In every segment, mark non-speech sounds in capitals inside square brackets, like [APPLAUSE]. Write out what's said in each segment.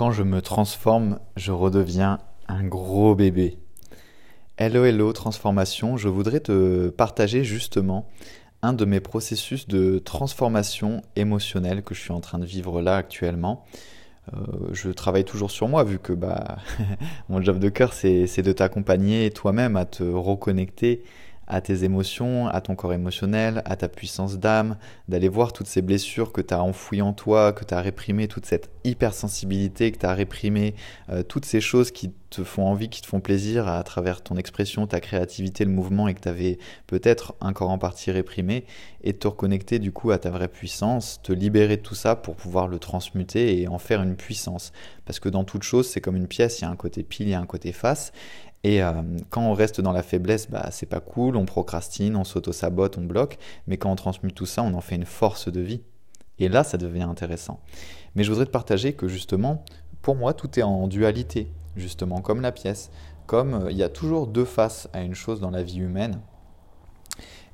Quand je me transforme, je redeviens un gros bébé. Hello, hello, transformation. Je voudrais te partager justement un de mes processus de transformation émotionnelle que je suis en train de vivre là actuellement. Euh, je travaille toujours sur moi vu que bah, [LAUGHS] mon job de cœur c'est de t'accompagner toi-même à te reconnecter à tes émotions, à ton corps émotionnel, à ta puissance d'âme, d'aller voir toutes ces blessures que tu as enfouies en toi, que tu as réprimées, toute cette hypersensibilité que tu as réprimée, euh, toutes ces choses qui te font envie, qui te font plaisir à, travers ton expression, ta créativité, le mouvement et que tu avais peut-être encore en partie réprimé, et te reconnecter du coup à ta vraie puissance, te libérer de tout ça pour pouvoir le transmuter et en faire une puissance. Parce que dans toute chose, c'est comme une pièce, il y a un côté pile, il y a un côté face, et euh, quand on reste dans la faiblesse, bah, c'est pas cool, on procrastine, on s'auto-sabote, on bloque, mais quand on transmute tout ça, on en fait une force de vie. Et là, ça devient intéressant. Mais je voudrais te partager que justement, pour moi, tout est en dualité, justement, comme la pièce, comme euh, il y a toujours deux faces à une chose dans la vie humaine.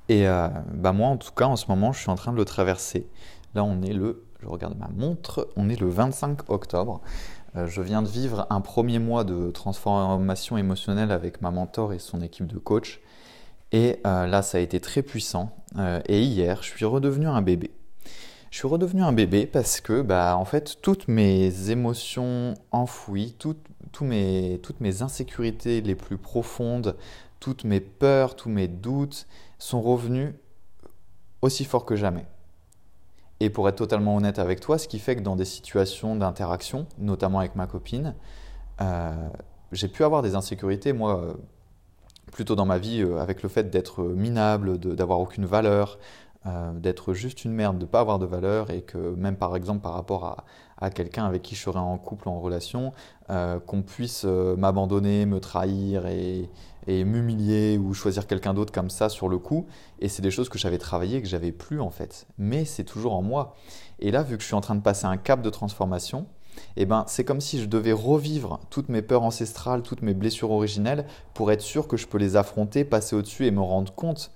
Et euh, bah moi, en tout cas, en ce moment, je suis en train de le traverser. Là, on est le, je regarde ma montre, on est le 25 octobre. Euh, je viens de vivre un premier mois de transformation émotionnelle avec ma mentor et son équipe de coach. Et euh, là, ça a été très puissant. Euh, et hier, je suis redevenu un bébé. Je suis redevenu un bébé parce que, bah, en fait, toutes mes émotions enfouies, toutes mes insécurités les plus profondes, toutes mes peurs, tous mes doutes sont revenus aussi forts que jamais. Et pour être totalement honnête avec toi, ce qui fait que dans des situations d'interaction, notamment avec ma copine, euh, j'ai pu avoir des insécurités, moi, euh, plutôt dans ma vie, euh, avec le fait d'être minable, d'avoir aucune valeur, d'être juste une merde, de ne pas avoir de valeur, et que même par exemple par rapport à, à quelqu'un avec qui je serais en couple, en relation, qu'on puisse m'abandonner, me trahir et, et m'humilier ou choisir quelqu'un d'autre comme ça sur le coup. Et c'est des choses que j'avais travaillées, que j'avais plus en fait. Mais c'est toujours en moi. Et là, vu que je suis en train de passer un cap de transformation, eh ben, c'est comme si je devais revivre toutes mes peurs ancestrales, toutes mes blessures originelles pour être sûr que je peux les affronter, passer au-dessus et me rendre compte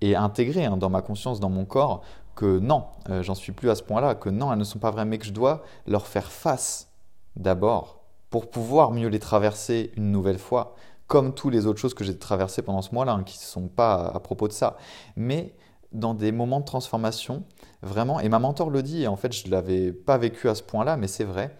et intégrer hein, dans ma conscience, dans mon corps, que non, euh, j'en suis plus à ce point-là, que non, elles ne sont pas vraies, mais que je dois leur faire face d'abord pour pouvoir mieux les traverser une nouvelle fois comme tous les autres choses que j'ai traversées pendant ce mois-là, hein, qui ne sont pas à propos de ça. Mais dans des moments de transformation, vraiment, et ma mentor le dit, et en fait je ne l'avais pas vécu à ce point-là, mais c'est vrai,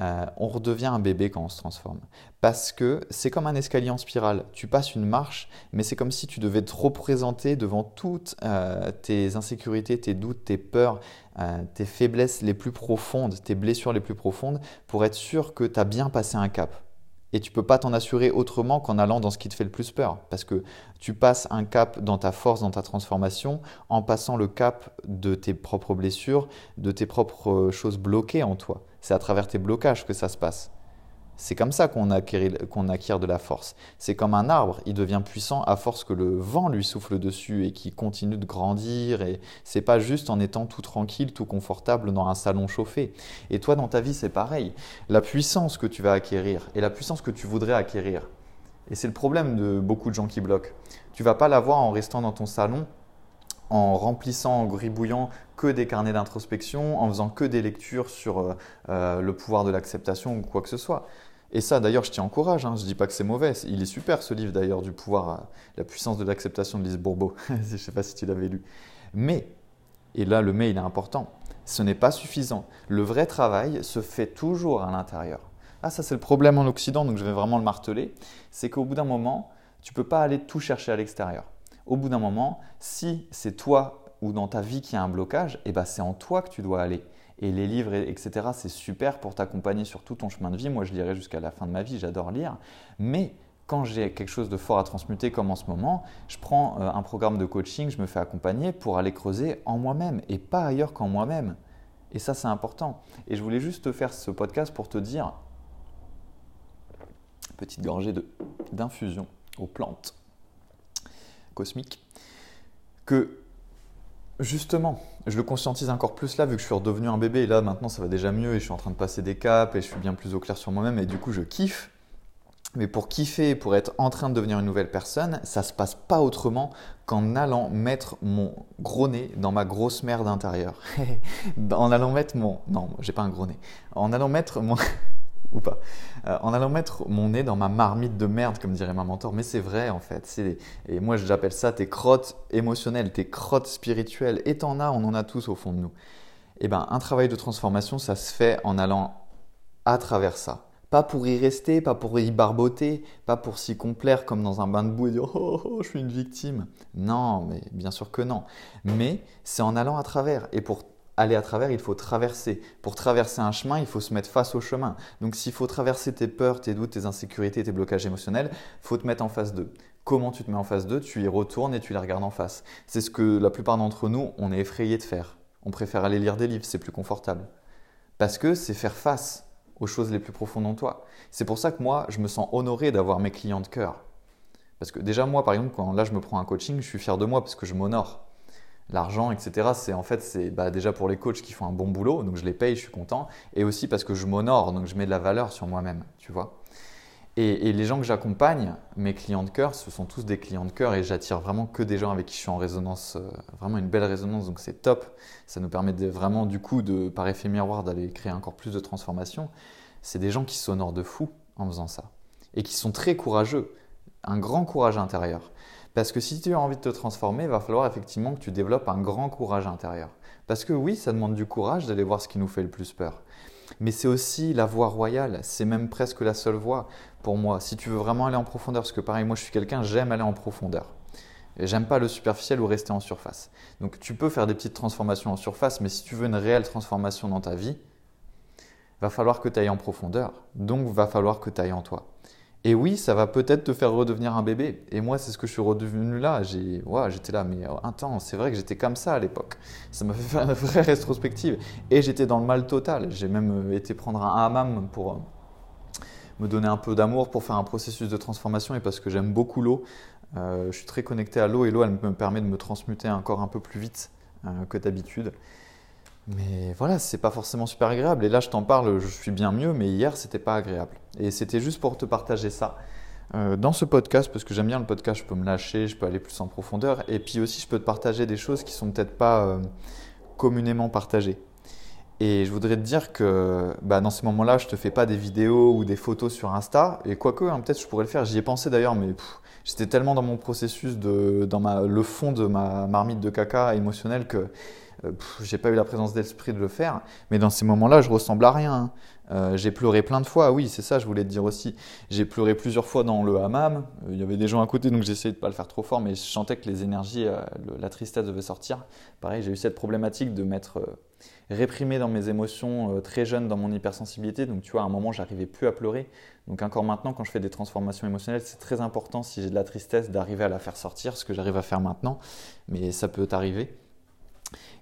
euh, on redevient un bébé quand on se transforme. Parce que c'est comme un escalier en spirale. Tu passes une marche, mais c'est comme si tu devais te représenter devant toutes euh, tes insécurités, tes doutes, tes peurs, euh, tes faiblesses les plus profondes, tes blessures les plus profondes, pour être sûr que tu as bien passé un cap. Et tu peux pas t'en assurer autrement qu'en allant dans ce qui te fait le plus peur. Parce que tu passes un cap dans ta force, dans ta transformation, en passant le cap de tes propres blessures, de tes propres euh, choses bloquées en toi. C'est à travers tes blocages que ça se passe. C'est comme ça qu'on acquiert, de la force. C'est comme un arbre, il devient puissant à force que le vent lui souffle dessus et qu'il continue de grandir. Et c'est pas juste en étant tout tranquille, tout confortable dans un salon chauffé. Et toi, dans ta vie, c'est pareil. La puissance que tu vas acquérir et la puissance que tu voudrais acquérir. Et c'est le problème de beaucoup de gens qui bloquent. Tu vas pas l'avoir en restant dans ton salon en remplissant, en gribouillant que des carnets d'introspection, en faisant que des lectures sur euh, euh, le pouvoir de l'acceptation ou quoi que ce soit. Et ça, d'ailleurs, je t'y encourage, hein, je ne dis pas que c'est mauvais. Il est super ce livre, d'ailleurs, du pouvoir, euh, la puissance de l'acceptation de Lise Bourbeau. [LAUGHS] je ne sais pas si tu l'avais lu. Mais, et là, le mais, il est important, ce n'est pas suffisant. Le vrai travail se fait toujours à l'intérieur. Ah, ça, c'est le problème en Occident, donc je vais vraiment le marteler. C'est qu'au bout d'un moment, tu ne peux pas aller tout chercher à l'extérieur. Au bout d'un moment, si c'est toi ou dans ta vie qui a un blocage, eh ben, c'est en toi que tu dois aller. Et les livres, etc., c'est super pour t'accompagner sur tout ton chemin de vie. Moi, je lirai jusqu'à la fin de ma vie, j'adore lire. Mais quand j'ai quelque chose de fort à transmuter, comme en ce moment, je prends euh, un programme de coaching, je me fais accompagner pour aller creuser en moi-même et pas ailleurs qu'en moi-même. Et ça, c'est important. Et je voulais juste te faire ce podcast pour te dire, petite gorgée d'infusion aux plantes cosmiques, que Justement, je le conscientise encore plus là, vu que je suis redevenu un bébé, et là maintenant ça va déjà mieux, et je suis en train de passer des caps, et je suis bien plus au clair sur moi-même, et du coup je kiffe. Mais pour kiffer, pour être en train de devenir une nouvelle personne, ça se passe pas autrement qu'en allant mettre mon gros nez dans ma grosse merde intérieure. [LAUGHS] en allant mettre mon... Non, j'ai pas un gros nez. En allant mettre mon... ou pas, euh, en allant mettre mon nez dans ma marmite de merde, comme dirait ma mentor. Mais c'est vrai en fait. Et moi j'appelle ça tes crottes émotionnelles, tes crottes spirituelles. Et t'en as, on en a tous au fond de nous. Et eh ben un travail de transformation, ça se fait en allant à travers ça. Pas pour y rester, pas pour y barboter, pas pour s'y complaire comme dans un bain de boue et dire oh, oh, oh, je suis une victime. Non, mais bien sûr que non. Mais c'est en allant à travers. Et pour aller à travers, il faut traverser. Pour traverser un chemin, il faut se mettre face au chemin. Donc s'il faut traverser tes peurs, tes doutes, tes insécurités, tes blocages émotionnels, faut te mettre en face d'eux. Comment tu te mets en face d'eux? Tu y retournes et tu les regardes en face. C'est ce que la plupart d'entre nous, on est effrayé de faire. On préfère aller lire des livres, c'est plus confortable. Parce que c'est faire face aux choses les plus profondes en toi. C'est pour ça que moi, je me sens honoré d'avoir mes clients de cœur. Parce que déjà, moi, par exemple, quand là, je me prends un coaching, je suis fier de moi parce que je m'honore l'argent, etc. C'est en fait c'est bah, déjà pour les coachs qui font un bon boulot, donc je les paye, je suis content, et aussi parce que je m'honore, donc je mets de la valeur sur moi-même, tu vois. Et, les gens que j'accompagne, mes clients de cœur, ce sont tous des clients de cœur et j'attire vraiment que des gens avec qui je suis en résonance, euh, vraiment une belle résonance, donc c'est top. Ça nous permet vraiment du coup, de, par effet miroir, d'aller créer encore plus de transformation. C'est des gens qui s'honorent de fou en faisant ça et qui sont très courageux, un grand courage intérieur. Parce que si tu as envie de te transformer, il va falloir effectivement que tu développes un grand courage intérieur. Parce que oui, ça demande du courage d'aller voir ce qui nous fait le plus peur. Mais c'est aussi la voie royale, c'est même presque la seule voie pour moi. Si tu veux vraiment aller en profondeur, parce que pareil, moi je suis quelqu'un, j'aime aller en profondeur. J'aime pas le superficiel ou rester en surface. Donc tu peux faire des petites transformations en surface, mais si tu veux une réelle transformation dans ta vie, va falloir que tu ailles en profondeur. Donc va falloir que tu ailles en toi. Et oui, ça va peut-être te faire redevenir un bébé. Et moi, c'est ce que je suis redevenu là. J'ai, j'étais là, mais un temps, c'est vrai que j'étais comme ça à l'époque. Ça m'a [LAUGHS] fait faire une vraie rétrospective. Et j'étais dans le mal total. J'ai même euh, été prendre un hammam pour euh, me donner un peu d'amour, pour faire un processus de transformation. Et parce que j'aime beaucoup l'eau, euh, je suis très connecté à l'eau. Et l'eau, elle me permet de me transmuter encore un peu plus vite que d'habitude. Mais voilà, c'est pas forcément super agréable. Et là, je t'en parle, je suis bien mieux, mais hier, c'était pas agréable. Et c'était juste pour te partager ça euh, dans ce podcast, parce que j'aime bien le podcast, je peux me lâcher, je peux aller plus en profondeur. Et puis aussi, je peux te partager des choses qui sont peut-être pas euh, communément partagées. Et je voudrais te dire que bah, dans ces moments-là, je te fais pas des vidéos ou des photos sur Insta. Et quoique, hein, peut-être je pourrais le faire. J'y ai pensé d'ailleurs, mais j'étais tellement dans mon processus, de, dans le fond de ma marmite de caca émotionnel que euh, j'ai pas eu la présence d'esprit de le faire, mais dans ces moments-là, je ressemble à rien. Euh, j'ai pleuré plein de fois, oui, c'est ça, je voulais te dire aussi. J'ai pleuré plusieurs fois dans le hammam. Euh, il y avait des gens à côté, donc j'essayais de pas le faire trop fort, mais je sentais que les énergies, la tristesse devait sortir. Pareil, j'ai eu cette problématique de m'être réprimé dans mes émotions très jeune dans mon hypersensibilité. Donc, tu vois, à un moment, j'arrivais plus à pleurer. Donc, encore maintenant, quand je fais des transformations émotionnelles, c'est très important si j'ai de la tristesse d'arriver à la faire sortir, ce que j'arrive à faire maintenant, mais ça peut t'arriver.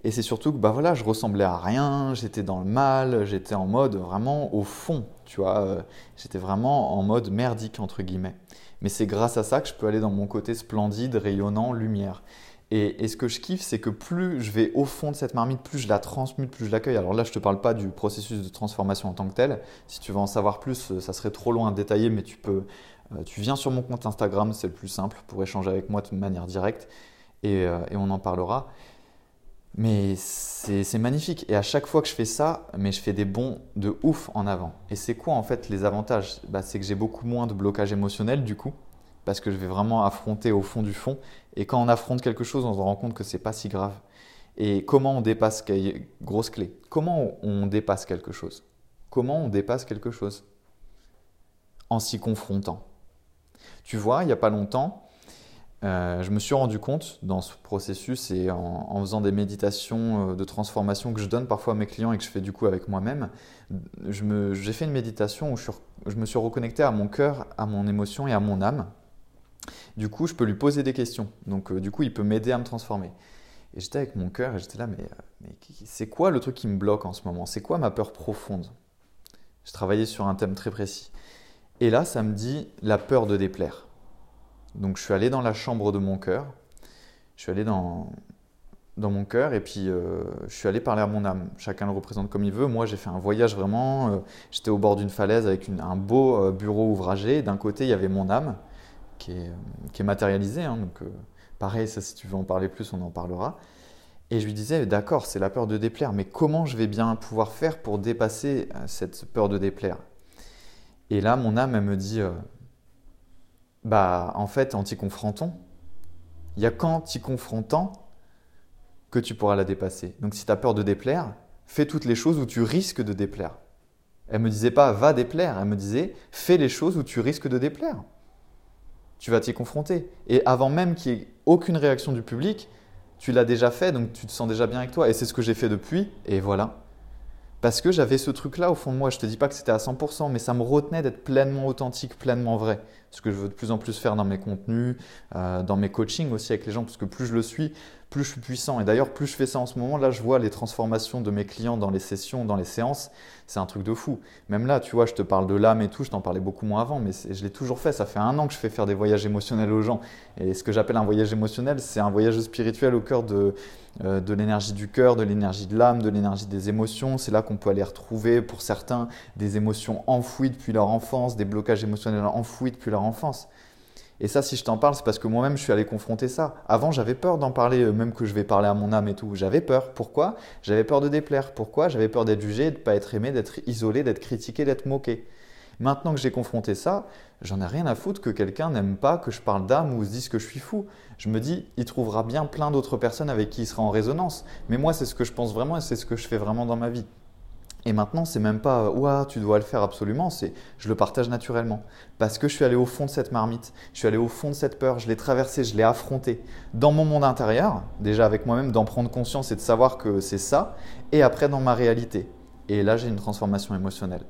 Et c'est surtout que bah voilà, je ressemblais à rien, j'étais dans le mal, j'étais en mode vraiment au fond, tu vois, euh, j'étais vraiment en mode merdique entre guillemets. Mais c'est grâce à ça que je peux aller dans mon côté splendide, rayonnant, lumière. Et, ce que je kiffe, c'est que plus je vais au fond de cette marmite, plus je la transmute, plus je l'accueille. Alors là, je ne te parle pas du processus de transformation en tant que tel. Si tu veux en savoir plus, euh, ça serait trop loin à détailler, mais tu peux, euh, tu viens sur mon compte Instagram, c'est le plus simple pour échanger avec moi de manière directe et, et on en parlera. Mais c'est magnifique. Et à chaque fois que je fais ça, mais je fais des bons de ouf en avant. Et c'est quoi en fait les avantages? Bah, C'est que j'ai beaucoup moins de blocage émotionnel du coup, parce que je vais vraiment affronter au fond du fond. Et quand on affronte quelque chose, on se rend compte que c'est pas si grave. Et comment on dépasse, grosse clé, comment on dépasse quelque chose? Comment on dépasse quelque chose? En s'y confrontant. Tu vois, il n'y a pas longtemps, euh, je me suis rendu compte dans ce processus et en, faisant des méditations euh, de transformation que je donne parfois à mes clients et que je fais du coup avec moi-même, j'ai fait une méditation où je, me suis reconnecté à mon cœur, à mon émotion et à mon âme. Du coup, je peux lui poser des questions. Donc, euh, du coup, il peut m'aider à me transformer. Et j'étais avec mon cœur et j'étais là, mais, mais c'est quoi le truc qui me bloque en ce moment? C'est quoi ma peur profonde? Je travaillais sur un thème très précis. Et là, ça me dit la peur de déplaire. Donc je suis allé dans la chambre de mon cœur, je suis allé dans, dans mon cœur et puis euh, je suis allé parler à mon âme. Chacun le représente comme il veut. Moi j'ai fait un voyage vraiment, euh, j'étais au bord d'une falaise avec un beau euh, bureau ouvragé. D'un côté il y avait mon âme qui est, matérialisée. Hein. donc pareil, ça si tu veux en parler plus on en parlera. Et je lui disais, d'accord, c'est la peur de déplaire, mais comment je vais bien pouvoir faire pour dépasser cette peur de déplaire? Et là, mon âme, elle me dit, bah en fait, en t'y confrontant, il y a qu'en t'y confrontant que tu pourras la dépasser. Donc si tu as peur de déplaire, fais toutes les choses où tu risques de déplaire. Elle me disait pas va déplaire, elle me disait fais les choses où tu risques de déplaire. Tu vas t'y confronter. Et avant même qu'il n'y ait aucune réaction du public, tu l'as déjà fait, donc tu te sens déjà bien avec toi. Et c'est ce que j'ai fait depuis, et voilà. Parce que j'avais ce truc-là au fond de moi. Je te dis pas que c'était à 100%, mais ça me retenait d'être pleinement authentique, pleinement vrai. Ce que je veux de plus en plus faire dans mes contenus, euh, dans mes coachings aussi avec les gens, parce que plus je le suis, plus je suis puissant. Et d'ailleurs, plus je fais ça en ce moment, là, je vois les transformations de mes clients dans les sessions, dans les séances. C'est un truc de fou. Même là, tu vois, je te parle de l'âme et tout, je t'en parlais beaucoup moins avant, mais je l'ai toujours fait. Ça fait un an que je fais faire des voyages émotionnels aux gens. Et ce que j'appelle un voyage émotionnel, c'est un voyage spirituel au cœur de, euh, de l'énergie du cœur, de l'énergie de l'âme, de l'énergie des émotions. C'est là qu'on peut aller retrouver, pour certains, des émotions enfouies depuis leur enfance, des blocages émotionnels enfouis depuis leur enfance. Et ça, si je t'en parle, c'est parce que moi-même, je suis allé confronter ça. Avant, j'avais peur d'en parler, euh, même que je vais parler à mon âme et tout. J'avais peur. Pourquoi? J'avais peur de déplaire. Pourquoi? J'avais peur d'être jugé, de ne pas être aimé, d'être isolé, d'être critiqué, d'être moqué. Maintenant que j'ai confronté ça, j'en ai rien à foutre que quelqu'un n'aime pas que je parle d'âme ou se dise que je suis fou. Je me dis, il trouvera bien plein d'autres personnes avec qui il sera en résonance. Mais moi, c'est ce que je pense vraiment et c'est ce que je fais vraiment dans ma vie. Et maintenant, c'est même pas ouah, tu dois le faire absolument, c'est je le partage naturellement. Parce que je suis allé au fond de cette marmite, je suis allé au fond de cette peur, je l'ai traversée, je l'ai affrontée dans mon monde intérieur, déjà avec moi-même, d'en prendre conscience et de savoir que c'est ça, et après dans ma réalité. Et là, j'ai une transformation émotionnelle.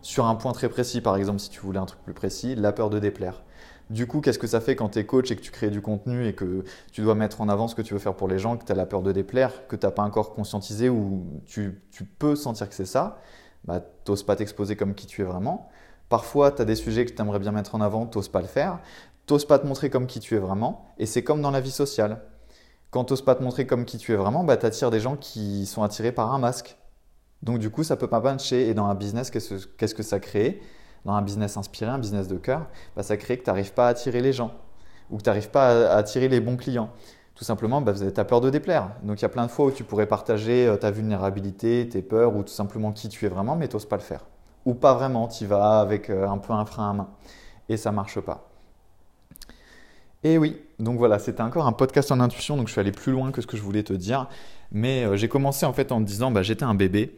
Sur un point très précis, par exemple, si tu voulais un truc plus précis, la peur de déplaire. Du coup, qu'est-ce que ça fait quand tu es coach et que tu crées du contenu et que tu dois mettre en avant ce que tu veux faire pour les gens, que tu as la peur de déplaire, que tu n'as pas encore conscientisé ou tu, peux sentir que c'est ça bah, Tu pas t'exposer comme qui tu es vraiment. Parfois, tu as des sujets que tu aimerais bien mettre en avant, tu pas le faire. Tu pas te montrer comme qui tu es vraiment. Et c'est comme dans la vie sociale. Quand tu pas te montrer comme qui tu es vraiment, bah, tu attires des gens qui sont attirés par un masque. Donc du coup, ça peut pas matcher. Et dans un business, qu'est-ce que ça crée? Dans un business inspiré, un business de cœur, bah, ça crée que tu n'arrives pas à attirer les gens ou que tu n'arrives pas à, attirer les bons clients. Tout simplement, bah, tu as peur de déplaire. Donc il y a plein de fois où tu pourrais partager euh, ta vulnérabilité, tes peurs ou tout simplement qui tu es vraiment, mais tu n'oses pas le faire. Ou pas vraiment, tu vas avec euh, un peu un frein à main. Et ça marche pas. Et oui, donc voilà, c'était encore un podcast en intuition, donc je suis allé plus loin que ce que je voulais te dire. Mais euh, j'ai commencé en fait en te disant, bah, j'étais un bébé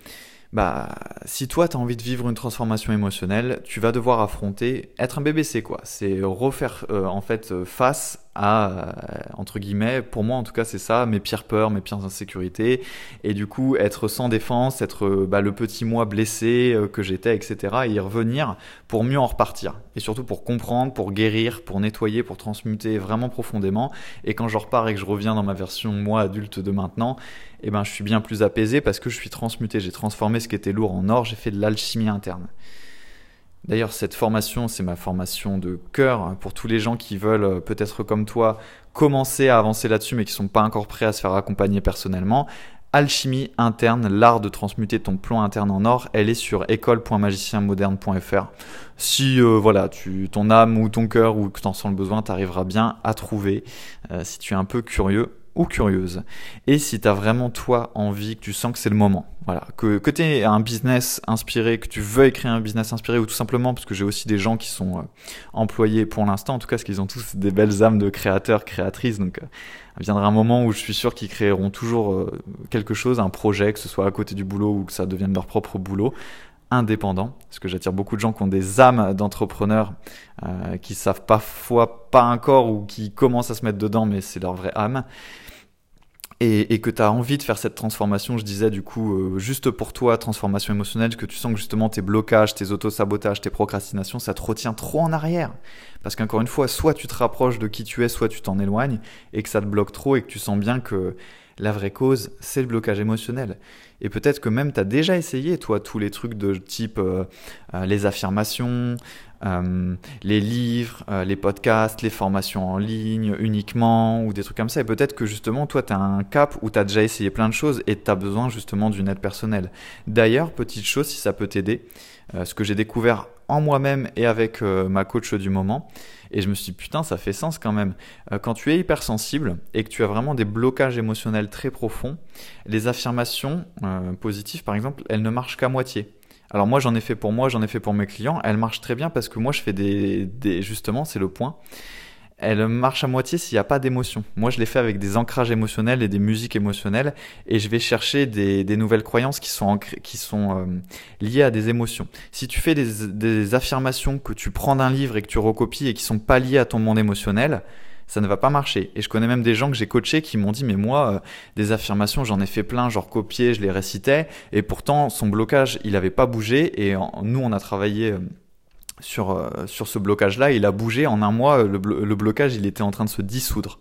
bah, si toi tu as envie de vivre une transformation émotionnelle, tu vas devoir affronter. Être un bébé, c'est quoi? C'est refaire euh, en fait euh, face euh, entre guillemets, pour moi en tout cas c'est ça, mes pires peurs, mes pires insécurités, et du coup être sans défense, être bah, le petit moi blessé que j'étais, etc., et y revenir pour mieux en repartir, et surtout pour comprendre, pour guérir, pour nettoyer, pour transmuter vraiment profondément, et quand je repars et que je reviens dans ma version moi adulte de maintenant, eh ben, je suis bien plus apaisé parce que je suis transmuté, j'ai transformé ce qui était lourd en or, j'ai fait de l'alchimie interne. D'ailleurs, cette formation, c'est ma formation de cœur hein, pour tous les gens qui veulent, euh, peut-être comme toi, commencer à avancer là-dessus, mais qui ne sont pas encore prêts à se faire accompagner personnellement. Alchimie interne, l'art de transmuter ton plan interne en or, elle est sur école.magicienmoderne.fr. Si euh, voilà, ton âme ou ton cœur ou que tu en sens le besoin, tu arriveras bien à trouver. Euh, si tu es un peu curieux, ou curieuse. Et si tu as vraiment toi envie, que tu sens que c'est le moment, voilà, que, que tu un business inspiré, que tu veux écrire un business inspiré, ou tout simplement parce que j'ai aussi des gens qui sont euh, employés pour l'instant, en tout cas parce qu'ils ont tous des belles âmes de créateurs, créatrices, donc euh, viendra un moment où je suis sûr qu'ils créeront toujours euh, quelque chose, un projet, que ce soit à côté du boulot ou que ça devienne leur propre boulot indépendant, parce que j'attire beaucoup de gens qui ont des âmes d'entrepreneurs, qui savent parfois pas encore ou qui commencent à se mettre dedans, mais c'est leur vraie âme et, que tu as envie de faire cette transformation, je disais du coup, euh, juste pour toi, transformation émotionnelle, que tu sens que justement tes blocages, tes auto-sabotages, tes procrastinations, ça te retient trop en arrière. Parce qu'encore une fois, soit tu te rapproches de qui tu es, soit tu t'en éloignes, et que ça te bloque trop, et que tu sens bien que la vraie cause, c'est le blocage émotionnel. Et peut-être que même tu as déjà essayé, toi, tous les trucs de type euh, euh, les affirmations, euh, les livres, les podcasts, les formations en ligne uniquement, ou des trucs comme ça. Et peut-être que justement, toi, tu as un cap où tu as déjà essayé plein de choses et tu as besoin justement d'une aide personnelle. D'ailleurs, petite chose, si ça peut t'aider, ce que j'ai découvert en moi-même et avec ma coach du moment, et je me suis dit, putain, ça fait sens quand même. Euh, quand tu es hypersensible et que tu as vraiment des blocages émotionnels très profonds, les affirmations euh, positives, par exemple, elles ne marchent qu'à moitié. Alors moi j'en ai fait pour moi, j'en ai fait pour mes clients. Elle marche très bien parce que moi je fais des, des justement, c'est le point. Elle marche à moitié s'il n'y a pas d'émotion. Moi je l'ai fait avec des ancrages émotionnels et des musiques émotionnelles et je vais chercher des, des nouvelles croyances qui sont, qui sont euh, liées à des émotions. Si tu fais des, des affirmations que tu prends d'un livre et que tu recopies et qui sont pas liées à ton monde émotionnel, ça ne va pas marcher. Et je connais même des gens que j'ai coachés qui m'ont dit, mais moi, euh, des affirmations, j'en ai fait plein, genre copié, je les récitais, et pourtant, son blocage, il n'avait pas bougé, et nous, on a travaillé euh, sur, euh, sur ce blocage-là, il a bougé, en un mois, le, le blocage, il était en train de se dissoudre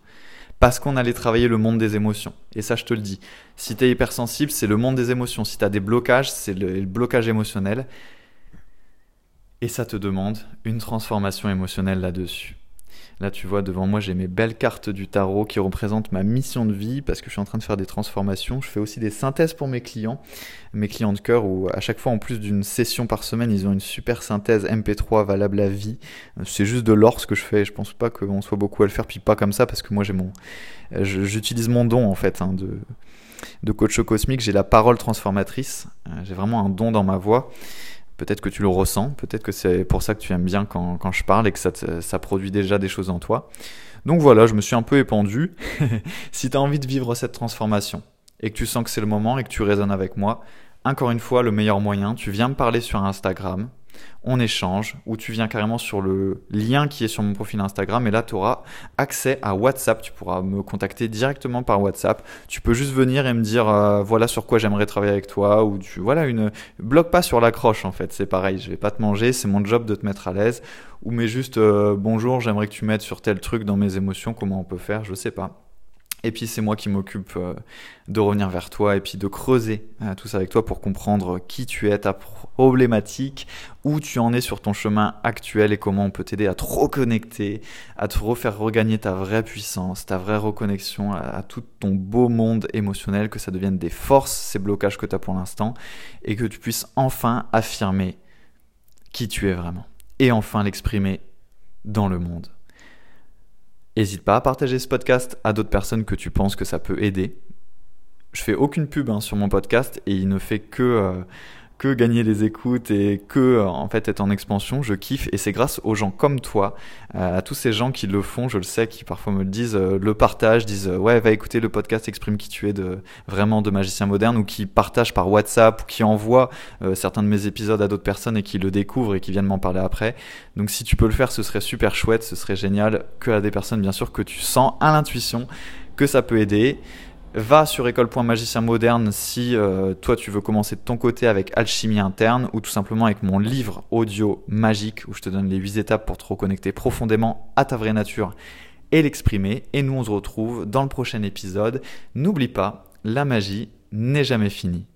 parce qu'on allait travailler le monde des émotions. Et ça, je te le dis. Si tu es hypersensible, c'est le monde des émotions. Si tu as des blocages, c'est le, blocage émotionnel. Et ça te demande une transformation émotionnelle là-dessus. Là, tu vois, devant moi, j'ai mes belles cartes du tarot qui représentent ma mission de vie parce que je suis en train de faire des transformations. Je fais aussi des synthèses pour mes clients, mes clients de cœur, où à chaque fois, en plus d'une session par semaine, ils ont une super synthèse MP3 valable à vie. C'est juste de l'or ce que je fais. Je pense pas qu'on soit beaucoup à le faire, puis pas comme ça parce que moi, j'ai mon, j'utilise mon don en fait hein, de de coach cosmique. J'ai la parole transformatrice. Euh, j'ai vraiment un don dans ma voix. Peut-être que tu le ressens, peut-être que c'est pour ça que tu aimes bien quand, quand je parle et que ça, ça, produit déjà des choses en toi. Donc voilà, je me suis un peu épandu. [LAUGHS] si tu as envie de vivre cette transformation et que tu sens que c'est le moment et que tu résonnes avec moi, encore une fois, le meilleur moyen, tu viens me parler sur Instagram, on échange, ou tu viens carrément sur le lien qui est sur mon profil Instagram, et là tu auras accès à WhatsApp, tu pourras me contacter directement par WhatsApp, tu peux juste venir et me dire euh, voilà sur quoi j'aimerais travailler avec toi, ou voilà une bloque pas sur l'accroche en fait, c'est pareil, je vais pas te manger, c'est mon job de te mettre à l'aise, ou mais juste euh, bonjour, j'aimerais que tu m'aides sur tel truc dans mes émotions, comment on peut faire, je sais pas. Et puis c'est moi qui m'occupe euh, de revenir vers toi et puis de creuser euh, tout ça avec toi pour comprendre qui tu es, ta problématique, où tu en es sur ton chemin actuel et comment on peut t'aider à te reconnecter, à te refaire regagner ta vraie puissance, ta vraie reconnexion à, tout ton beau monde émotionnel, que ça devienne des forces, ces blocages que tu as pour l'instant, et que tu puisses enfin affirmer qui tu es vraiment. Et enfin l'exprimer dans le monde. N'hésite pas à partager ce podcast à d'autres personnes que tu penses que ça peut aider. Je fais aucune pub hein, sur mon podcast et il ne fait que euh, que gagner des écoutes et que euh, en fait être en expansion, je kiffe et c'est grâce aux gens comme toi, euh, à tous ces gens qui le font, je le sais, qui parfois me le disent, euh, le partagent, disent ouais va écouter le podcast exprime qui tu es de vraiment de magicien moderne ou qui partagent par WhatsApp ou qui envoient certains de mes épisodes à d'autres personnes et qui le découvrent et qui viennent m'en parler après. Donc si tu peux le faire, ce serait super chouette, ce serait génial que à des personnes bien sûr que tu sens à l'intuition que ça peut aider. Va sur école.magicien moderne si euh, toi tu veux commencer de ton côté avec alchimie interne ou tout simplement avec mon livre audio magique où je te donne les 8 étapes pour te reconnecter profondément à ta vraie nature et l'exprimer. Et nous on se retrouve dans le prochain épisode. N'oublie pas, la magie n'est jamais finie.